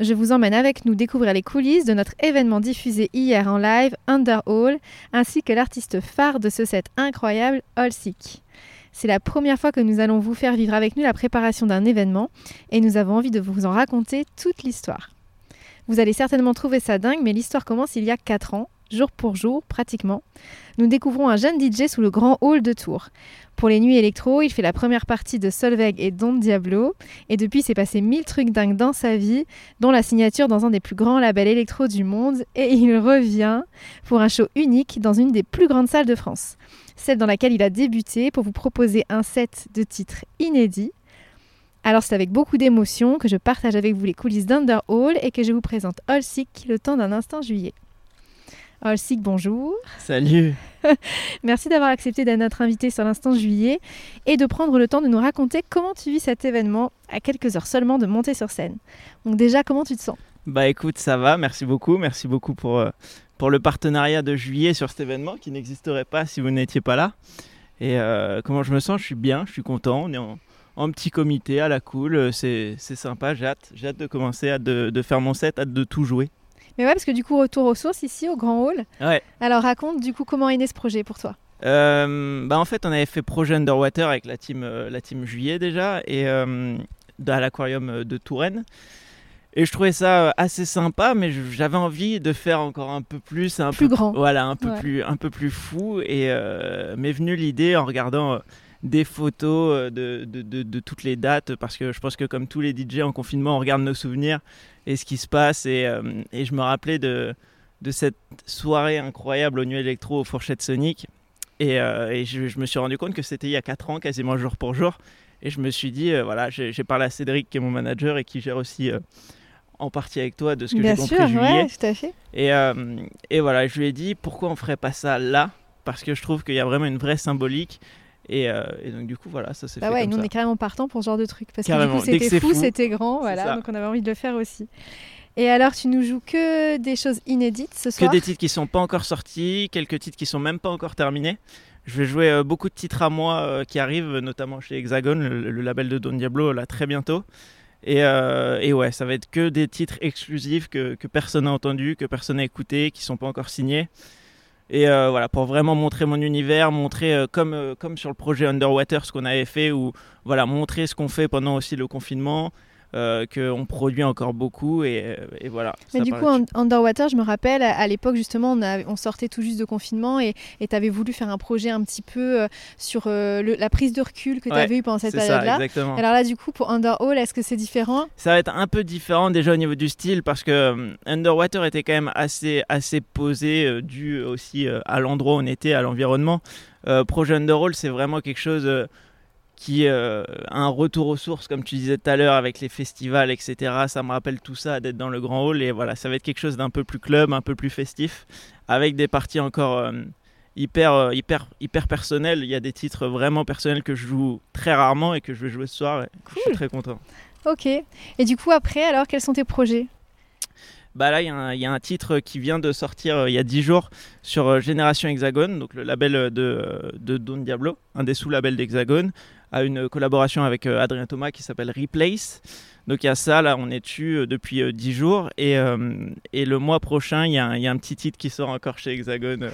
Je vous emmène avec nous découvrir les coulisses de notre événement diffusé hier en live, Underhall, ainsi que l'artiste phare de ce set incroyable, Allsick. C'est la première fois que nous allons vous faire vivre avec nous la préparation d'un événement et nous avons envie de vous en raconter toute l'histoire. Vous allez certainement trouver ça dingue, mais l'histoire commence il y a 4 ans jour pour jour pratiquement, nous découvrons un jeune DJ sous le grand hall de Tours. Pour les nuits électro, il fait la première partie de Solveig et Don Diablo, et depuis s'est passé mille trucs dingues dans sa vie, dont la signature dans un des plus grands labels électro du monde, et il revient pour un show unique dans une des plus grandes salles de France, celle dans laquelle il a débuté pour vous proposer un set de titres inédits. Alors c'est avec beaucoup d'émotion que je partage avec vous les coulisses d'Underhall et que je vous présente All Sick le temps d'un instant juillet. Olsik, bonjour. Salut. Merci d'avoir accepté d'être notre invité sur l'instant juillet et de prendre le temps de nous raconter comment tu vis cet événement à quelques heures seulement de monter sur scène. Donc déjà, comment tu te sens? Bah écoute, ça va, merci beaucoup. Merci beaucoup pour, euh, pour le partenariat de juillet sur cet événement qui n'existerait pas si vous n'étiez pas là. Et euh, comment je me sens? Je suis bien, je suis content. On est en, petit comité, à la cool. Euh, c'est sympa, j'ai hâte. J'ai hâte de commencer, hâte de, de faire mon set, hâte de tout jouer. Mais ouais, parce que du coup, retour aux sources ici, au Grand Hall. Ouais. Alors raconte du coup comment est né ce projet pour toi? Euh, bah en fait, on avait fait projet Underwater avec la team, euh, la team Juillet déjà, et euh, à l'aquarium de Touraine. Et je trouvais ça assez sympa, mais j'avais envie de faire encore un peu plus, un plus peu, grand, voilà, un peu plus, un peu plus fou. Et m'est venue l'idée en regardant des photos de, de, de, de, toutes les dates, parce que je pense que comme tous les DJ en confinement, on regarde nos souvenirs et ce qui se passe. Et, euh, et je me rappelais de, de cette soirée incroyable au Nuit Électro au Fourchette Sonic. Et, euh, et je, me suis rendu compte que c'était il y a 4 ans, quasiment jour pour jour. Et je me suis dit, euh, voilà, j'ai parlé à Cédric, qui est mon manager et qui gère aussi en partie avec toi de ce que j'ai compris sûr, ouais, tout à fait. Et, et voilà, je lui ai dit, pourquoi on ferait pas ça là? Parce que je trouve qu'il y a vraiment une vraie symbolique. Et, et, donc du coup voilà ça s'est bah fait ouais, comme nous ça. on est carrément partant pour ce genre de truc parce que du coup c'était fou, c'était grand voilà donc on avait envie de le faire aussi et alors, tu nous joues que des choses inédites ce soir Que des titres qui sont pas encore sortis, quelques titres qui sont même pas encore terminés. Je vais jouer euh, beaucoup de titres à moi euh, qui arrivent, notamment chez Hexagon, le, label de Don Diablo, là très bientôt. Et, euh, et, ouais, ça va être que des titres exclusifs que, que personne n'a entendu, que personne n'a écouté, qui sont pas encore signés. Et voilà, pour vraiment montrer mon univers, montrer comme, comme sur le projet Underwater ce qu'on avait fait, ou voilà, montrer ce qu'on fait pendant aussi le confinement, euh, qu'on produit encore beaucoup et, voilà. Mais du coup, Underwater, je me rappelle, à, l'époque justement, on, sortait tout juste de confinement et tu avais voulu faire un projet un petit peu euh, sur euh, la prise de recul que tu avais eu pendant cette période-là. Alors là, du coup, pour Underhall, est-ce que c'est différent? Ça va être un peu différent déjà au niveau du style parce que Underwater était quand même assez, assez posé, dû aussi à l'endroit où on était, à l'environnement. projet Underhall, c'est vraiment quelque chose qui euh, a un retour aux sources, comme tu disais tout à l'heure, avec les festivals, etc. Ça me rappelle tout ça, d'être dans le grand hall. Et voilà, ça va être quelque chose d'un peu plus club, un peu plus festif, avec des parties encore euh, hyper, euh, hyper, hyper personnelles. Il y a des titres vraiment personnels que je joue très rarement et que je vais jouer ce soir. Je suis très content. Ok. Et du coup, après, alors, quels sont tes projets? Bah là, il y, y, a un titre qui vient de sortir il y a 10 jours sur Génération Hexagone, donc le label de, de Don Diablo, un des sous-labels d'Hexagone, a une collaboration avec Adrien Thomas qui s'appelle Replace. Donc il y a ça, là on est dessus euh, depuis 10 euh, jours et, euh, et, le mois prochain il y, a un, y, a un petit titre qui sort encore chez Hexagone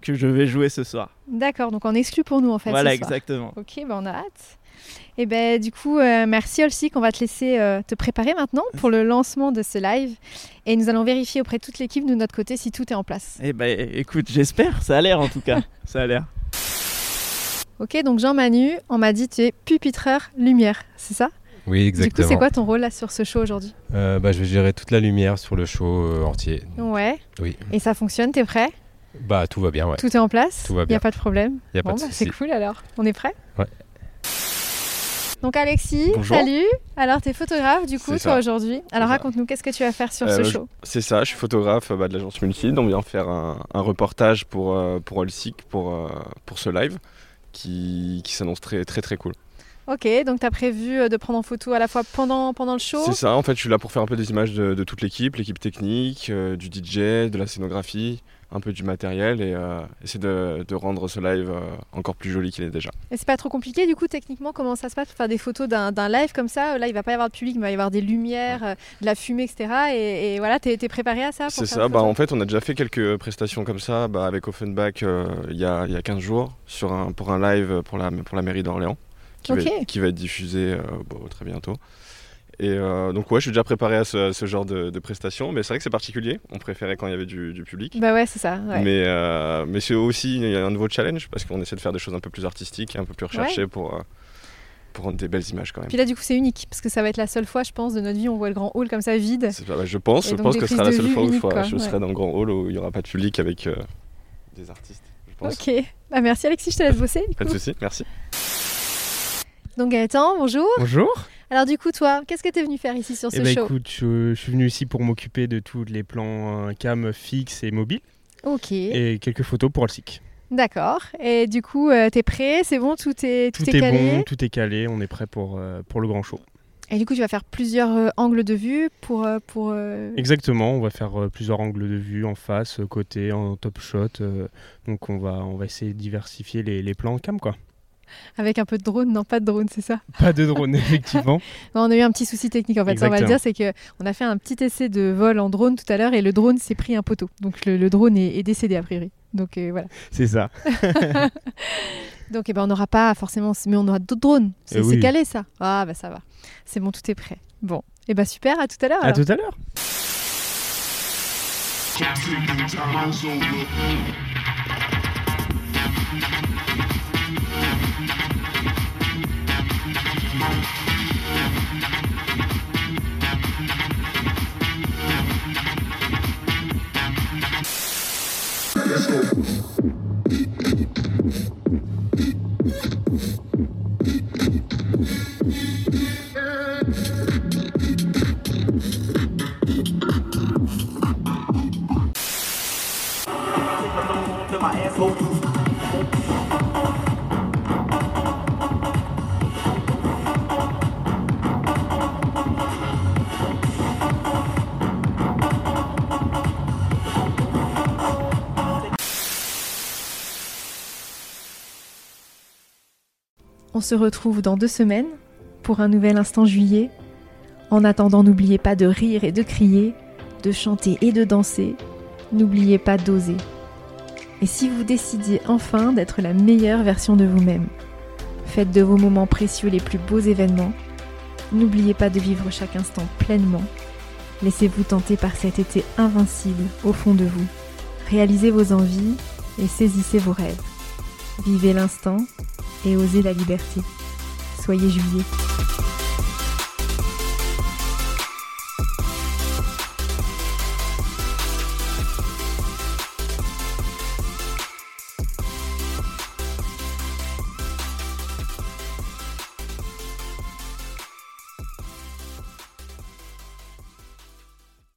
que je vais jouer ce soir. D'accord, donc on exclut pour nous en fait. Voilà, ce exactement. Ok, ben on a hâte. Et ben du coup, merci Olsik, on va te laisser te préparer maintenant pour le lancement de ce live et nous allons vérifier auprès de toute l'équipe de notre côté si tout est en place. Eh ben écoute, j'espère, ça a l'air en tout cas, ça a l'air. Ok, donc Jean-Manu, on m'a dit tu es pupitreur lumière, c'est ça? Oui, exactement. Du coup, c'est quoi ton rôle là sur ce show aujourd'hui? Euh, bah, Je vais gérer toute la lumière sur le show euh, entier. Ouais. Oui. Et ça fonctionne, t'es prêt? Bah, tout va bien, ouais. Tout est en place? Tout va bien. Il n'y a pas de problème? Il a bon, pas de bah, C'est cool alors. On est prêt? Ouais. Donc Alexis, Bonjour. salut. Alors t'es photographe du coup toi aujourd'hui. Alors raconte-nous qu'est-ce que tu vas faire sur Euh, ce show? C'est ça, je suis photographe bah, de l'agence Multid. On vient faire un, un reportage pour, euh, pour Olsic pour, euh, pour ce live qui, qui s'annonce très, très très cool. Ok, donc t'as prévu euh, de prendre en photo à la fois pendant, pendant le show? C'est ça, en fait, je suis là pour faire un peu des images de, de toute l'équipe, l'équipe technique, euh, du DJ, de la scénographie, un peu du matériel et euh, essayer de, de rendre ce live euh, encore plus joli qu'il est déjà. Et c'est pas trop compliqué du coup techniquement comment ça se passe? Pour faire des photos d'un live comme ça Là il va pas y avoir de public mais il va y avoir des lumières, euh, de la fumée etc. Et, et voilà, t'es t'es préparé à ça C'est ça, bah, en fait, on a déjà fait quelques prestations comme ça bah, avec Offenbach euh, il y, a, y a 15 jours sur un, pour un live pour la, pour la mairie d'Orléans qui, va être- qui va être diffusé euh, bon, très bientôt. Et euh, donc, ouais, je suis déjà préparé à ce, à ce genre de, de prestations, mais c'est vrai que c'est particulier. On préférait quand il y avait du, du public. Bah ouais c'est ça. ouais. Mais, euh, mais c'est aussi un nouveau challenge parce qu'on essaie de faire des choses un peu plus artistiques et un peu plus recherchées pour, euh, pour rendre des belles images quand même. Puis là du coup c'est unique parce que ça va être la seule fois je pense de notre vie où on voit le grand hall comme ça vide. Pas- je pense, je pense que ce sera la seule fois où je, uniques, ferai- quoi, je ouais. serai dans le grand hall où il n'y aura pas de public avec euh, des artistes. Je pense. Ok, bah merci Alexis, je te laisse bosser. du Pas de soucis, merci. Donc Gaëtan, bonjour. Bonjour. Alors du coup toi, qu'est-ce que tu es venu faire ici sur ce Eh ben, show? écoute, je, je suis venu ici pour m'occuper de tous les plans euh, cam fixes et mobiles Ok, et quelques photos pour le SIC. d'accord. Et du coup, euh, t'es prêt? C'est bon? Tout est, tout Tout est est, calé? bon, tout est calé, on est prêt pour, euh, pour le grand show. Et du coup, tu vas faire plusieurs euh, angles de vue pour... pour Exactement, on va faire plusieurs angles de vue en face, côté, en top shot. donc on va, on va essayer de diversifier les, les plans cam quoi. Avec un peu de drone Non, pas de drone, c'est ça Pas de drone effectivement. Non, On a eu un petit souci technique en fait, ça on va le Exactement. dire, c'est qu'on a fait un petit essai de vol en drone tout à l'heure et le drone s'est pris un poteau. Donc le, le drone est, est décédé a priori. Donc euh, voilà. C'est ça. Donc eh ben, on n'aura pas forcément, mais on aura d'autres drones. C'est Eh oui. calé ça. Ah bah ça va. C'est bon, tout est prêt. Bon, et bah super, à tout à l'heure. À tout à l'heure. On se retrouve dans deux semaines pour un nouvel instant juillet. En attendant, n'oubliez pas de rire et de crier, de chanter et de danser. N'oubliez pas d'oser. Et si vous décidiez enfin d'être la meilleure version de vous-même, faites de vos moments précieux les plus beaux événements. N'oubliez pas de vivre chaque instant pleinement. Laissez-vous tenter par cet été invincible au fond de vous. Réalisez vos envies et saisissez vos rêves. Vivez l'instant et osez la liberté. Soyez juillet.